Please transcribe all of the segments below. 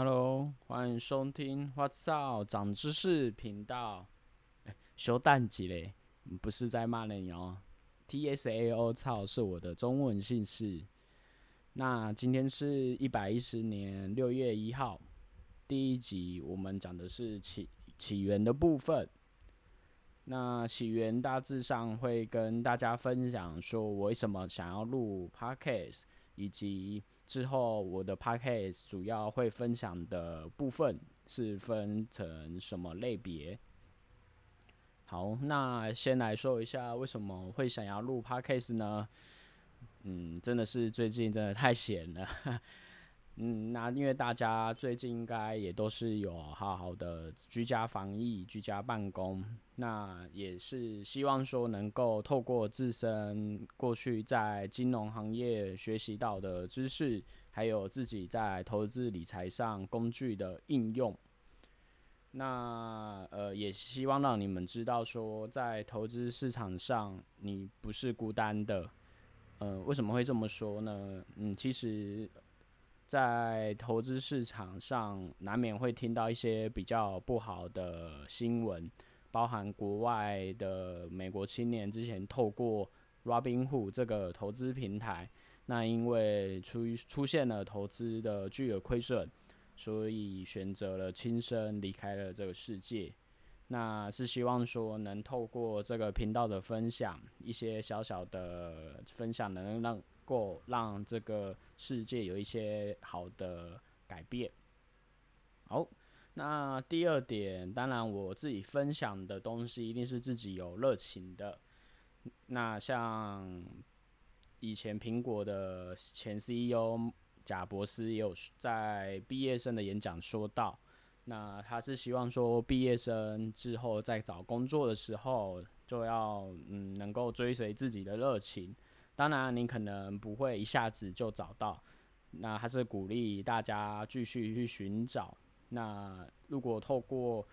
Hello，欢迎收听 What's Up 长知识频道。哎，修蛋几嘞？不是在骂你哦。T S A O 操是我的中文姓氏。那今天是一百一十年六月一号，第一集我们讲的是起起源的部分。那起源大致上会跟大家分享说，我为什么想要录 Podcast，以及之后我的 Podcast 主要会分享的部分是分成什么类别。好，那先来说一下为什么会想要录 Podcast 呢？嗯，真的是最近真的太闲了。嗯，那因为大家最近应该也都是有好好的居家防疫、居家办公，那也是希望说能够透过自身过去在金融行业学习到的知识，还有自己在投资理财上工具的应用，那呃也希望让你们知道说，在投资市场上你不是孤单的。呃，为什么会这么说呢？嗯，其实。在投资市场上，难免会听到一些比较不好的新闻，包含国外的美国青年之前透过 Robinhood 这个投资平台，那因为出出现了投资的巨额亏损，所以选择了轻生离开了这个世界。那是希望说能透过这个频道的分享，一些小小的分享，能让。够让这个世界有一些好的改变。好，那第二点，当然我自己分享的东西一定是自己有热情的。那像以前苹果的前 CEO 贾博斯也有在毕业生的演讲说到，那他是希望说毕业生之后在找工作的时候，就要嗯能够追随自己的热情。当然，你可能不会一下子就找到，那还是鼓励大家继续去寻找。那如果透过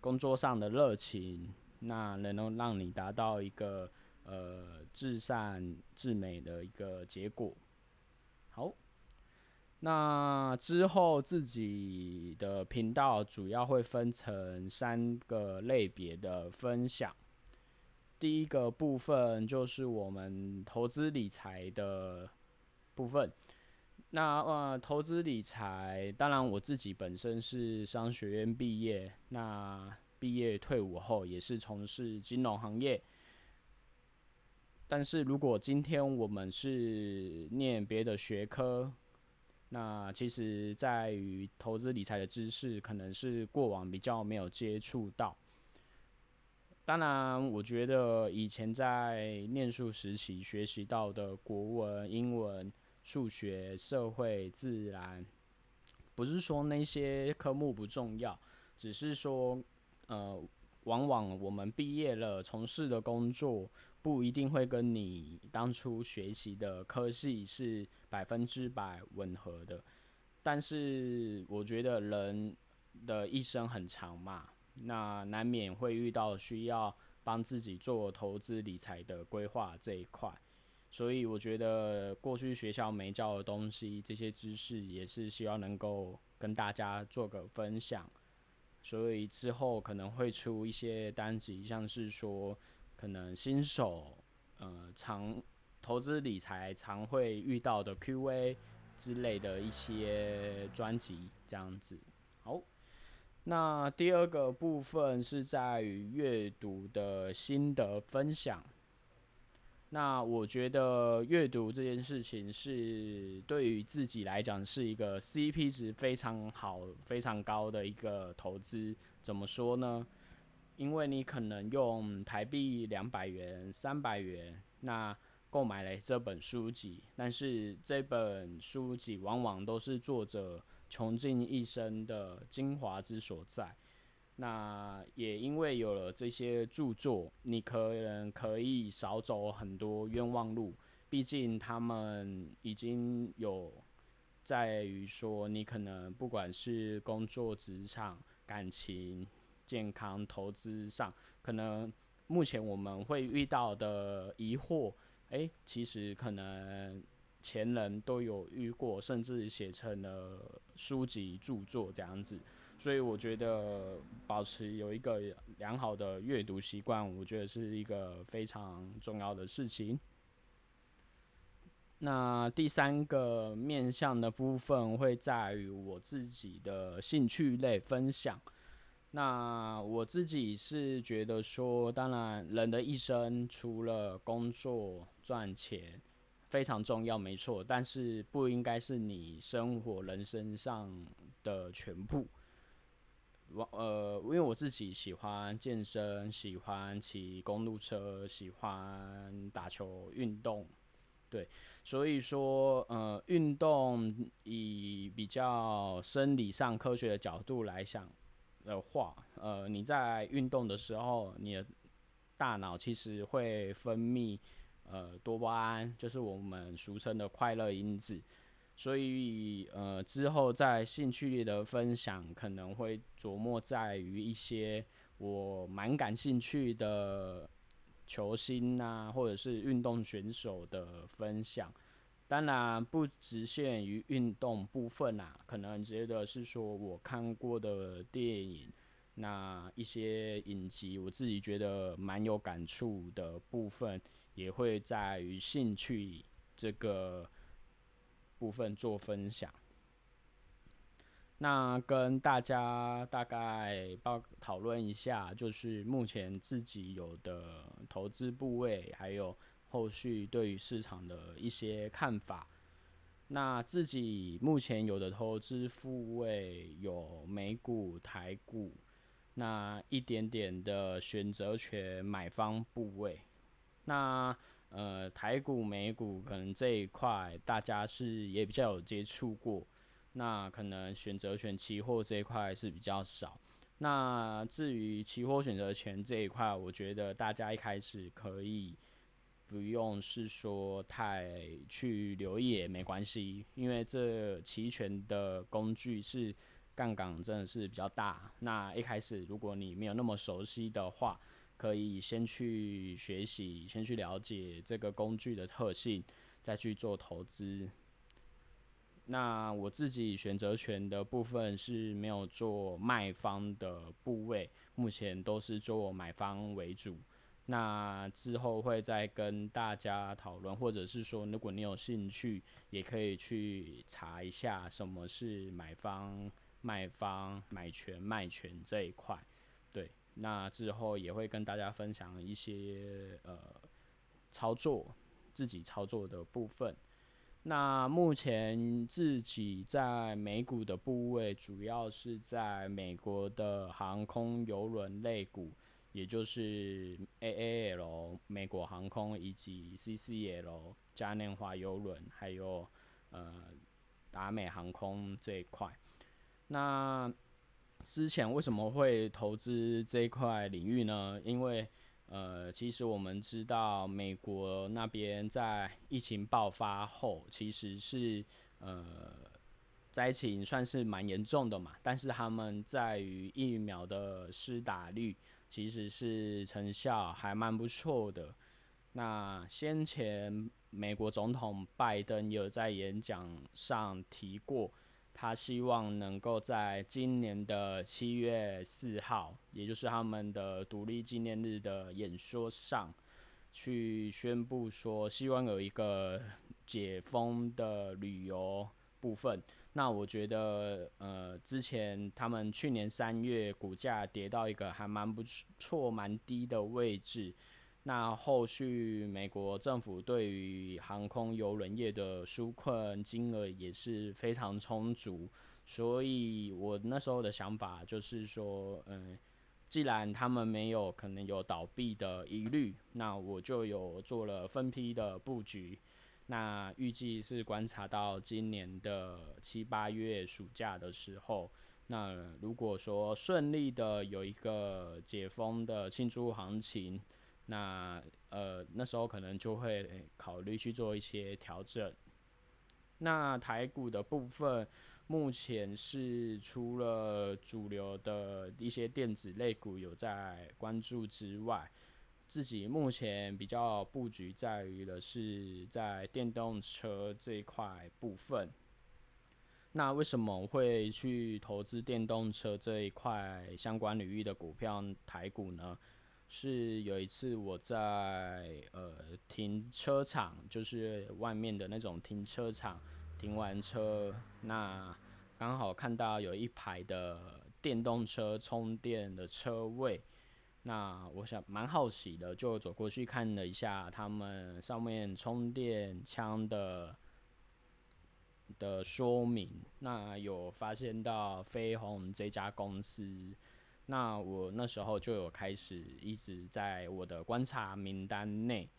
工作上的热情，那能够让你达到一个呃至善至美的一个结果。那之后自己的频道主要会分成三个类别的分享。第一个部分就是我们投资理财的部分。那呃，投资理财，当然我自己本身是商学院毕业，那毕业退伍后也是从事金融行业。但是如果今天我们是念别的学科，那其实在于投资理财的知识，可能是过往比较没有接触到。当然，我觉得以前在念书时期学习到的国文、英文、数学、社会、自然，不是说那些科目不重要，只是说，呃，往往我们毕业了，从事的工作不一定会跟你当初学习的科系是百分之百吻合的。但是，我觉得人的一生很长嘛。那难免会遇到需要帮自己做投资理财的规划这一块，所以我觉得过去学校没教的东西，这些知识也是希望能够跟大家做个分享。所以之后可能会出一些单集，像是说可能新手呃常投资理财常会遇到的 Q&A 之类的一些专辑这样子。好。那第二个部分是在于阅读的心得分享。那我觉得阅读这件事情是对于自己来讲是一个 CP 值非常好、非常高的一个投资。怎么说呢？因为你可能用台币两百元、三百元，那购买了这本书籍，但是这本书籍往往都是作者。穷尽一生的精华之所在，那也因为有了这些著作，你可能可以少走很多冤枉路。毕竟他们已经有在于说，你可能不管是工作、职场、感情、健康、投资上，可能目前我们会遇到的疑惑，诶，其实可能前人都有遇过，甚至写成了书籍著作这样子。所以我觉得保持有一个良好的阅读习惯，我觉得是一个非常重要的事情。那第三个面向的部分会在于我自己的兴趣类分享。那我自己是觉得说，当然人的一生除了工作赚钱非常重要，没错，但是不应该是你生活人生上的全部。我呃，因为我自己喜欢健身，喜欢骑公路车，喜欢打球运动。对，所以说，呃，运动以比较生理上科学的角度来想的话，呃，你在运动的时候，你的大脑其实会分泌呃多巴胺，就是我们俗称的快乐因子。所以，呃，之后在兴趣的分享可能会琢磨在于一些我蛮感兴趣的。球星呐，或者是运动选手的分享，当然不局限于运动部分啊，可能觉得是说我看过的电影，那一些影集，我自己觉得蛮有感触的部分，也会在于兴趣这个部分做分享。那跟大家大概报讨论一下，就是目前自己有的投资部位，还有后续对于市场的一些看法。那自己目前有的投资部位有美股、台股，那一点点的选择权买方部位。那呃台股、美股可能这一块大家是也比较有接触过。那可能选择权期货这一块是比较少。那至于期货选择权这一块，我觉得大家一开始可以不用是说太去留意也没关系，因为这期权的工具是杠杆真的是比较大。那一开始如果你没有那么熟悉的话，可以先去学习，先去了解这个工具的特性，再去做投资。那我自己选择权的部分是没有做卖方的部位，目前都是做买方为主。那之后会再跟大家讨论，或者是说，如果你有兴趣，也可以去查一下什么是买方、卖方、买权、卖权这一块。对，那之后也会跟大家分享一些呃操作，自己操作的部分。那目前自己在美股的部位，主要是在美国的航空邮轮类股，也就是 AAL 美国航空以及 CCL 嘉年华邮轮，还有呃达美航空这一块。那之前为什么会投资这一块领域呢？因为呃，其实我们知道，美国那边在疫情爆发后，其实是呃灾情算是蛮严重的嘛。但是他们在于疫苗的施打率，其实是成效还蛮不错的。那先前美国总统拜登有在演讲上提过。他希望能够在今年的七月四号，也就是他们的独立纪念日的演说上，去宣布说，希望有一个解封的旅游部分。那我觉得，呃，之前他们去年三月股价跌到一个还蛮不错、蛮低的位置。那后续美国政府对于航空邮轮业的纾困金额也是非常充足，所以我那时候的想法就是说，嗯，既然他们没有可能有倒闭的疑虑，那我就有做了分批的布局。那预计是观察到今年的七八月暑假的时候，那如果说顺利的有一个解封的庆祝行情。那呃那时候可能就会考虑去做一些调整。那台股的部分，目前是除了主流的一些电子类股有在关注之外，自己目前比较布局在于的是在电动车这一块部分。那为什么会去投资电动车这一块相关领域的股票台股呢？是有一次我在呃停车场，就是外面的那种停车场，停完车，那刚好看到有一排的电动车充电的车位。那我想蛮好奇的，就走过去看了一下他们上面充电枪的的说明。那有发现到飞鸿这家公司，那我那时候就有开始一直在我的观察名单内。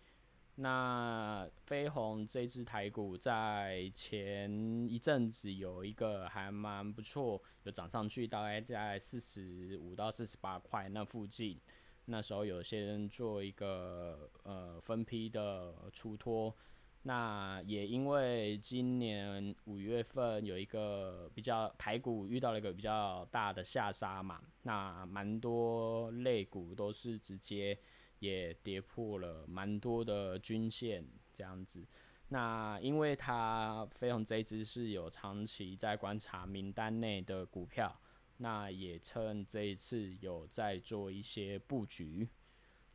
那飞鸿这只台股在前一阵子有一个还蛮不错，有涨上去，大概在四十五到四十八块那附近。那时候有些人做一个呃分批的出脱，那也因为今年五月份有一个比较台股遇到了一个比较大的下杀嘛，那蛮多类股都是直接。也跌破了蛮多的均线，这样子。那因为它飞鸿这支是有长期在观察名单内的股票，那也趁这一次有在做一些布局。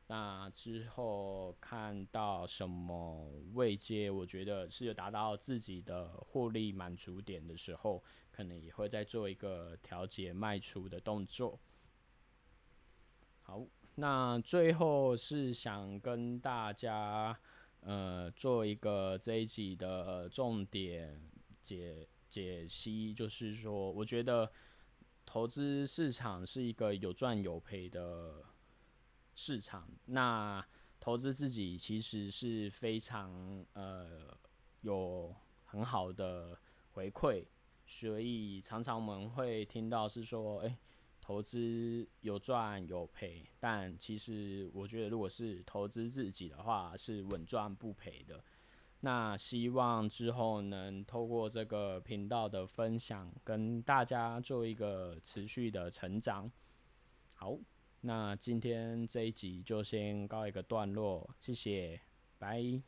那之后看到什么位阶，我觉得是有达到自己的获利满足点的时候，可能也会再做一个调节卖出的动作。好。那最后是想跟大家，呃，做一个这一集的重点解解析，就是说，我觉得投资市场是一个有赚有赔的市场。那投资自己其实是非常呃有很好的回馈，所以常常我们会听到是说，哎。投资有赚有赔，但其实我觉得，如果是投资自己的话，是稳赚不赔的。那希望之后能透过这个频道的分享，跟大家做一个持续的成长。好，那今天这一集就先告一个段落，谢谢，拜。